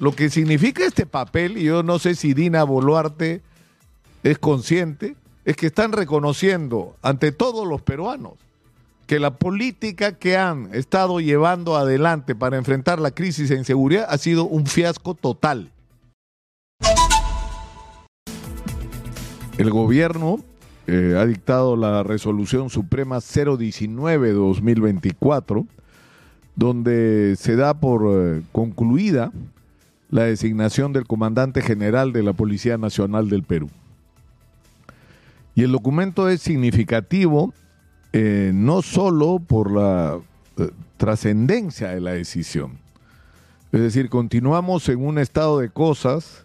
Lo que significa este papel, y yo no sé si Dina Boluarte es consciente, es que están reconociendo ante todos los peruanos que la política que han estado llevando adelante para enfrentar la crisis de inseguridad ha sido un fiasco total. El gobierno eh, ha dictado la resolución suprema 019 de 2024, donde se da por eh, concluida la designación del comandante general de la Policía Nacional del Perú. Y el documento es significativo eh, no solo por la trascendencia de la decisión, es decir, continuamos en un estado de cosas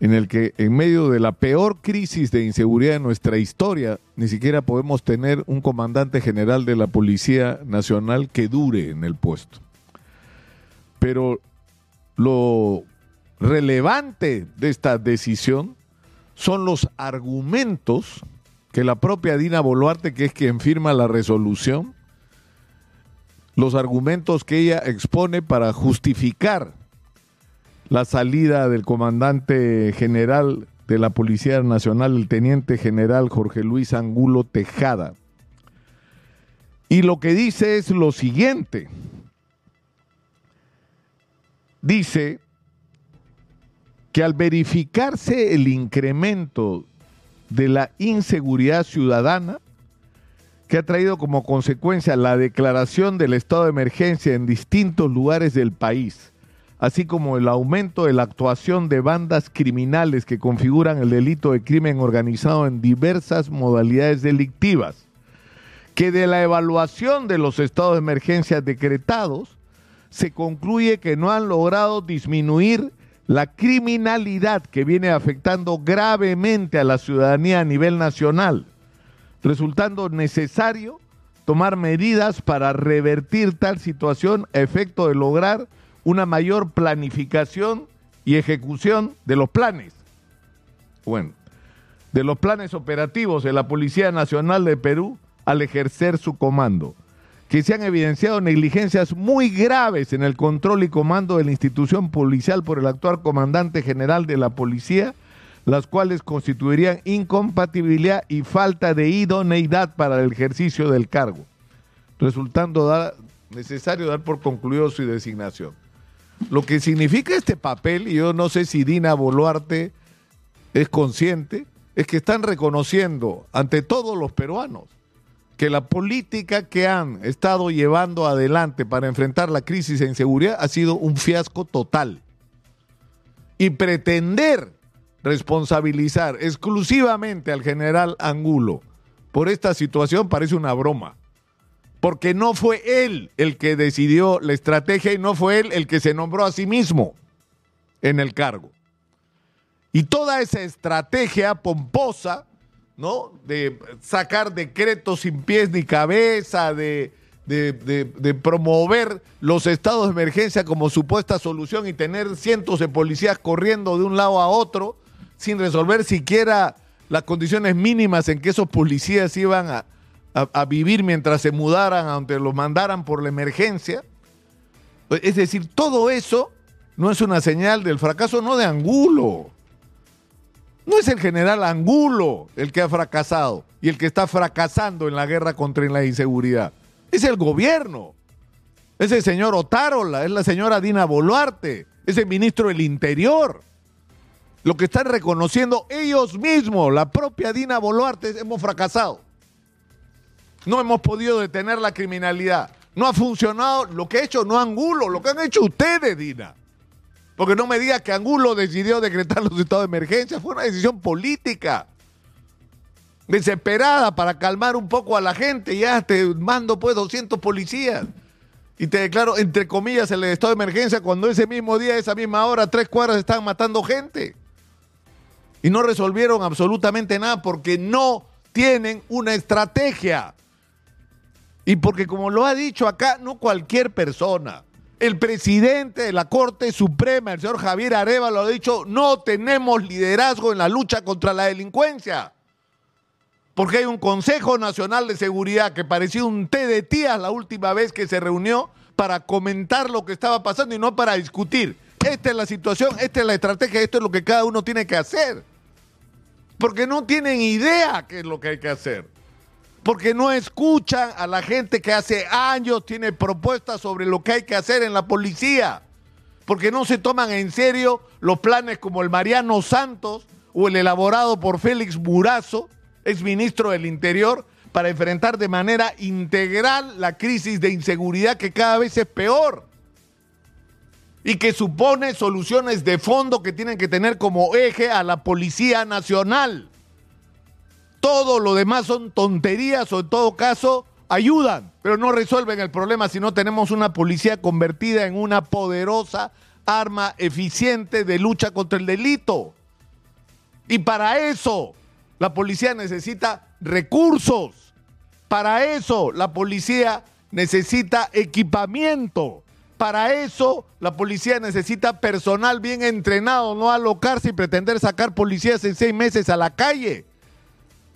en el que en medio de la peor crisis de inseguridad de nuestra historia, ni siquiera podemos tener un comandante general de la Policía Nacional que dure en el puesto. Pero lo relevante de esta decisión son los argumentos que la propia Dina Boluarte, que es quien firma la resolución, los argumentos que ella expone para justificar la salida del comandante general de la Policía Nacional, el teniente general Jorge Luis Angulo Tejada. Y lo que dice es lo siguiente. Dice que al verificarse el incremento de la inseguridad ciudadana, que ha traído como consecuencia la declaración del estado de emergencia en distintos lugares del país, así como el aumento de la actuación de bandas criminales que configuran el delito de crimen organizado en diversas modalidades delictivas, que de la evaluación de los estados de emergencia decretados se concluye que no han logrado disminuir la criminalidad que viene afectando gravemente a la ciudadanía a nivel nacional, resultando necesario tomar medidas para revertir tal situación a efecto de lograr una mayor planificación y ejecución de los planes. Bueno, de los planes operativos de la Policía Nacional de Perú al ejercer su comando, que se han evidenciado negligencias muy graves en el control y comando de la institución policial por el actual comandante general de la policía, las cuales constituirían incompatibilidad y falta de idoneidad para el ejercicio del cargo, resultando necesario dar por concluido su designación. Lo que significa este papel, y yo no sé si Dina Boluarte es consciente, es que están reconociendo ante todos los peruanos que la política que han estado llevando adelante para enfrentar la crisis de inseguridad ha sido un fiasco total. Y pretender responsabilizar exclusivamente al general Angulo por esta situación parece una broma porque no fue él el que decidió la estrategia y no fue él el que se nombró a sí mismo en el cargo. Y toda esa estrategia pomposa, ¿no? De sacar decretos sin pies ni cabeza, de, de, promover los estados de emergencia como supuesta solución y tener cientos de policías corriendo de un lado a otro sin resolver siquiera las condiciones mínimas en que esos policías iban a, a, vivir mientras se mudaran, aunque los mandaran por la emergencia. Es decir, todo eso no es una señal del fracaso, no de Angulo. No es el general Angulo el que ha fracasado y el que está fracasando en la guerra contra la inseguridad. Es el gobierno. Es el señor Otárola, es la señora Dina Boluarte, es el ministro del Interior. Lo que están reconociendo ellos mismos, la propia Dina Boluarte, hemos fracasado. No hemos podido detener la criminalidad. No ha funcionado lo que ha hecho no Angulo, lo que han hecho ustedes, Dina. Porque no me diga que Angulo decidió decretar los estados de emergencia. Fue una decisión política. Desesperada para calmar un poco a la gente. Ya te mando pues 200 policías. Y te declaro, entre comillas, el estado de emergencia cuando ese mismo día, esa misma hora, tres cuadras estaban matando gente. Y no resolvieron absolutamente nada porque no tienen una estrategia. Y porque como lo ha dicho acá, no cualquier persona. El presidente de la Corte Suprema, el señor Javier Areva, lo ha dicho, no tenemos liderazgo en la lucha contra la delincuencia. Porque hay un Consejo Nacional de Seguridad que parecía un té de tías la última vez que se reunió para comentar lo que estaba pasando y no para discutir esta es la situación, esta es la estrategia, esto es lo que cada uno tiene que hacer. Porque no tienen idea qué es lo que hay que hacer. Porque no escuchan a la gente que hace años tiene propuestas sobre lo que hay que hacer en la policía. Porque no se toman en serio los planes como el Mariano Santos o el elaborado por Félix Burazo, ex ministro del Interior, para enfrentar de manera integral la crisis de inseguridad que cada vez es peor y que supone soluciones de fondo que tienen que tener como eje a la Policía Nacional. Todo lo demás son tonterías o en todo caso ayudan, pero no resuelven el problema si no tenemos una policía convertida en una poderosa arma eficiente de lucha contra el delito. Y para eso la policía necesita recursos. Para eso la policía necesita equipamiento. Para eso la policía necesita personal bien entrenado, no alocarse y pretender sacar policías en seis meses a la calle,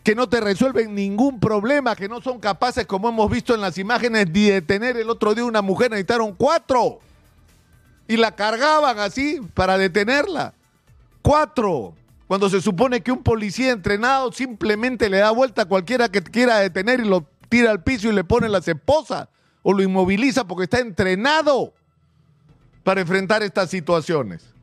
que no te resuelven ningún problema, que no son capaces, como hemos visto en las imágenes, de detener el otro día una mujer, necesitaron cuatro. Y la cargaban así para detenerla. Cuatro. Cuando se supone que un policía entrenado simplemente le da vuelta a cualquiera que quiera detener y lo tira al piso y le pone las esposas o lo inmoviliza porque está entrenado para enfrentar estas situaciones.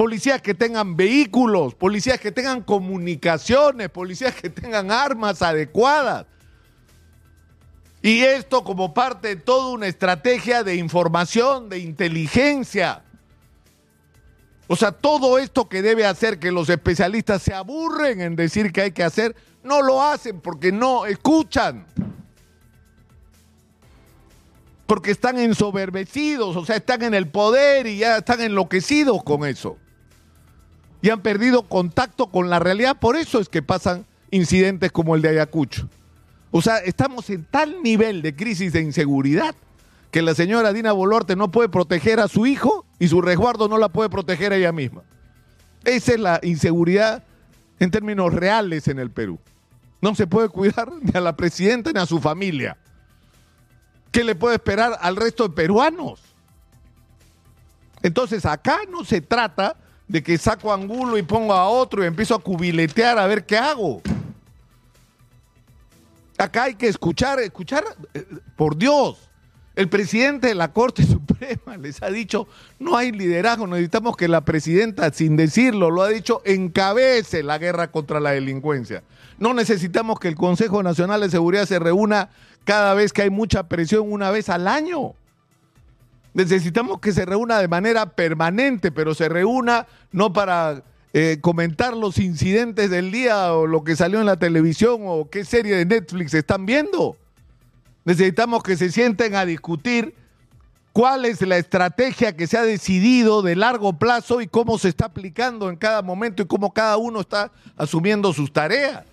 Policías que tengan vehículos, policías que tengan comunicaciones, policías que tengan armas adecuadas. Y esto como parte de toda una estrategia de información, de inteligencia o sea, todo esto que debe hacer que los especialistas se aburren en decir que hay que hacer, no lo hacen porque no escuchan. Porque están ensoberbecidos, o sea, están en el poder y ya están enloquecidos con eso. Y han perdido contacto con la realidad, por eso es que pasan incidentes como el de Ayacucho. O sea, estamos en tal nivel de crisis de inseguridad que la señora Dina Boluarte no puede proteger a su hijo y su resguardo no la puede proteger ella misma. Esa es la inseguridad en términos reales en el Perú. No se puede cuidar ni a la presidenta ni a su familia. ¿Qué le puede esperar al resto de peruanos? Entonces acá no se trata de que saco angulo y pongo a otro y empiezo a cubiletear a ver qué hago. Acá hay que escuchar, escuchar, eh, por Dios, el presidente de la Corte Suprema les ha dicho, no hay liderazgo, necesitamos que la presidenta, sin decirlo, lo ha dicho, encabece la guerra contra la delincuencia. No necesitamos que el Consejo Nacional de Seguridad se reúna cada vez que hay mucha presión, una vez al año. Necesitamos que se reúna de manera permanente, pero se reúna no para eh, comentar los incidentes del día o lo que salió en la televisión o qué serie de Netflix están viendo. Necesitamos que se sienten a discutir cuál es la estrategia que se ha decidido de largo plazo y cómo se está aplicando en cada momento y cómo cada uno está asumiendo sus tareas.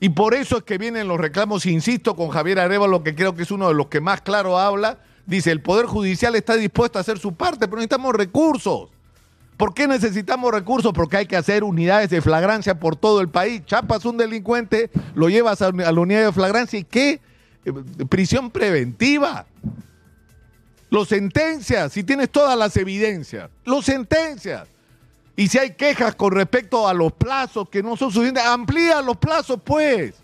Y por eso es que vienen los reclamos, insisto, con Javier Arevalo, que creo que es uno de los que más claro habla. Dice, el Poder Judicial está dispuesto a hacer su parte, pero necesitamos recursos. ¿Por qué necesitamos recursos? Porque hay que hacer unidades de flagrancia por todo el país. Chapas un delincuente, lo llevas a la unidad de flagrancia y ¿qué? Eh, prisión preventiva. Lo sentencias, si tienes todas las evidencias, lo sentencias. Y si hay quejas con respecto a los plazos que no son suficientes, amplía los plazos, pues.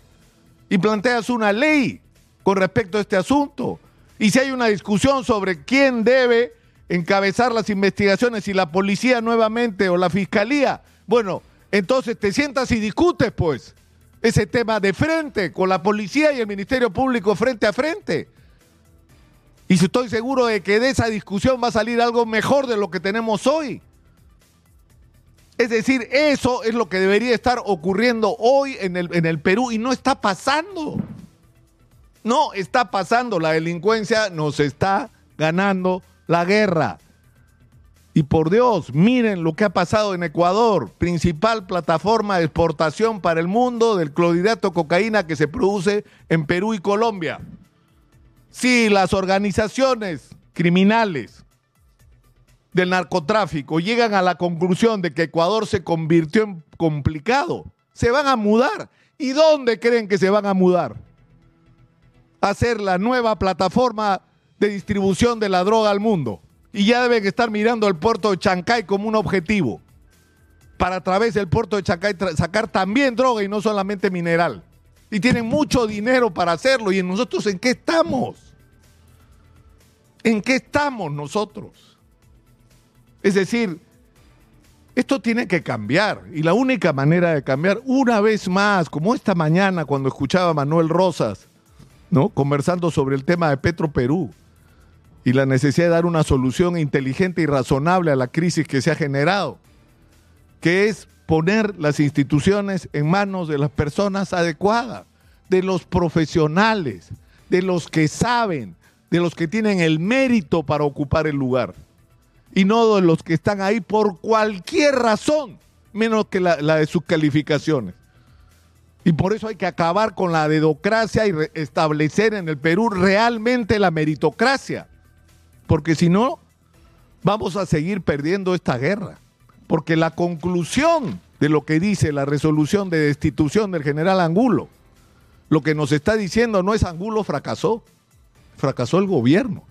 Y planteas una ley con respecto a este asunto. Y si hay una discusión sobre quién debe encabezar las investigaciones, si la policía nuevamente o la fiscalía, bueno, entonces te sientas y discutes, pues ese tema de frente, con la policía y el Ministerio Público frente a frente. Y estoy seguro de que de esa discusión va a salir algo mejor de lo que tenemos hoy. Es decir, eso es lo que debería estar ocurriendo hoy en el, en el Perú y no está pasando. No está pasando. La delincuencia nos está ganando la guerra. Y por Dios, miren lo que ha pasado en Ecuador, principal plataforma de exportación para el mundo del clorhidrato cocaína que se produce en Perú y Colombia. Si las organizaciones criminales del narcotráfico llegan a la conclusión de que Ecuador se convirtió en complicado, se van a mudar. ¿Y dónde creen que se van a mudar? A ser la nueva plataforma de distribución de la droga al mundo Y ya deben estar mirando el puerto de Chancay como un objetivo. Para a través del puerto de Chancay sacar también droga y no solamente mineral. Y tienen mucho dinero para hacerlo. ¿Y nosotros en qué estamos? ¿En qué estamos nosotros? Es decir, esto tiene que cambiar. Y la única manera de cambiar, una vez más, como esta mañana cuando escuchaba a Manuel Rosas, ¿no? Conversando sobre el tema de Petro Perú y la necesidad de dar una solución inteligente y razonable a la crisis que se ha generado, que es poner las instituciones en manos de las personas adecuadas, de los profesionales, de los que saben, de los que tienen el mérito para ocupar el lugar, y no de los que están ahí por cualquier razón, menos que la, de sus calificaciones. Y por eso hay que acabar con la dedocracia y establecer en el Perú realmente la meritocracia. Porque si no, vamos a seguir perdiendo esta guerra. Porque la conclusión de lo que dice la resolución de destitución del general Angulo, lo que nos está diciendo no es Angulo fracasó, fracasó el gobierno.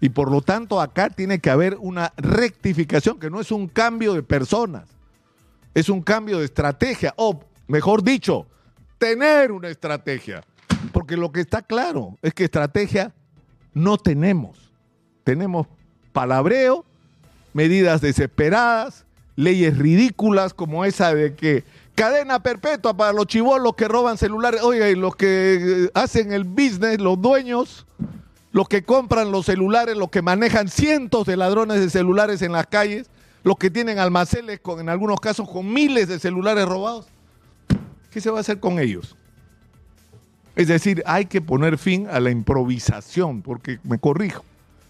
Y por lo tanto acá tiene que haber una rectificación, que no es un cambio de personas, es un cambio de estrategia, mejor dicho, tener una estrategia. Porque lo que está claro es que estrategia no tenemos. Tenemos palabreo, medidas desesperadas, leyes ridículas como esa de que cadena perpetua para los chivolos que roban celulares. Oiga, y los que hacen el business, los dueños, los que compran los celulares, los que manejan cientos de ladrones de celulares en las calles, los que tienen almacenes, con, en algunos casos con miles de celulares robados. ¿Qué se va a hacer con ellos? Es decir, hay que poner fin a la improvisación, porque me corrijo,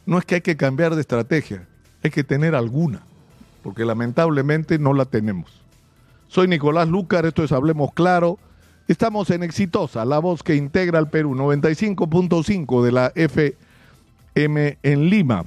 no es que hay que cambiar de estrategia, hay que tener alguna, porque lamentablemente no la tenemos. Soy Nicolás Lucar, esto es Hablemos Claro. Estamos en Exitosa, la voz que integra al Perú, 95.5 de la FM en Lima.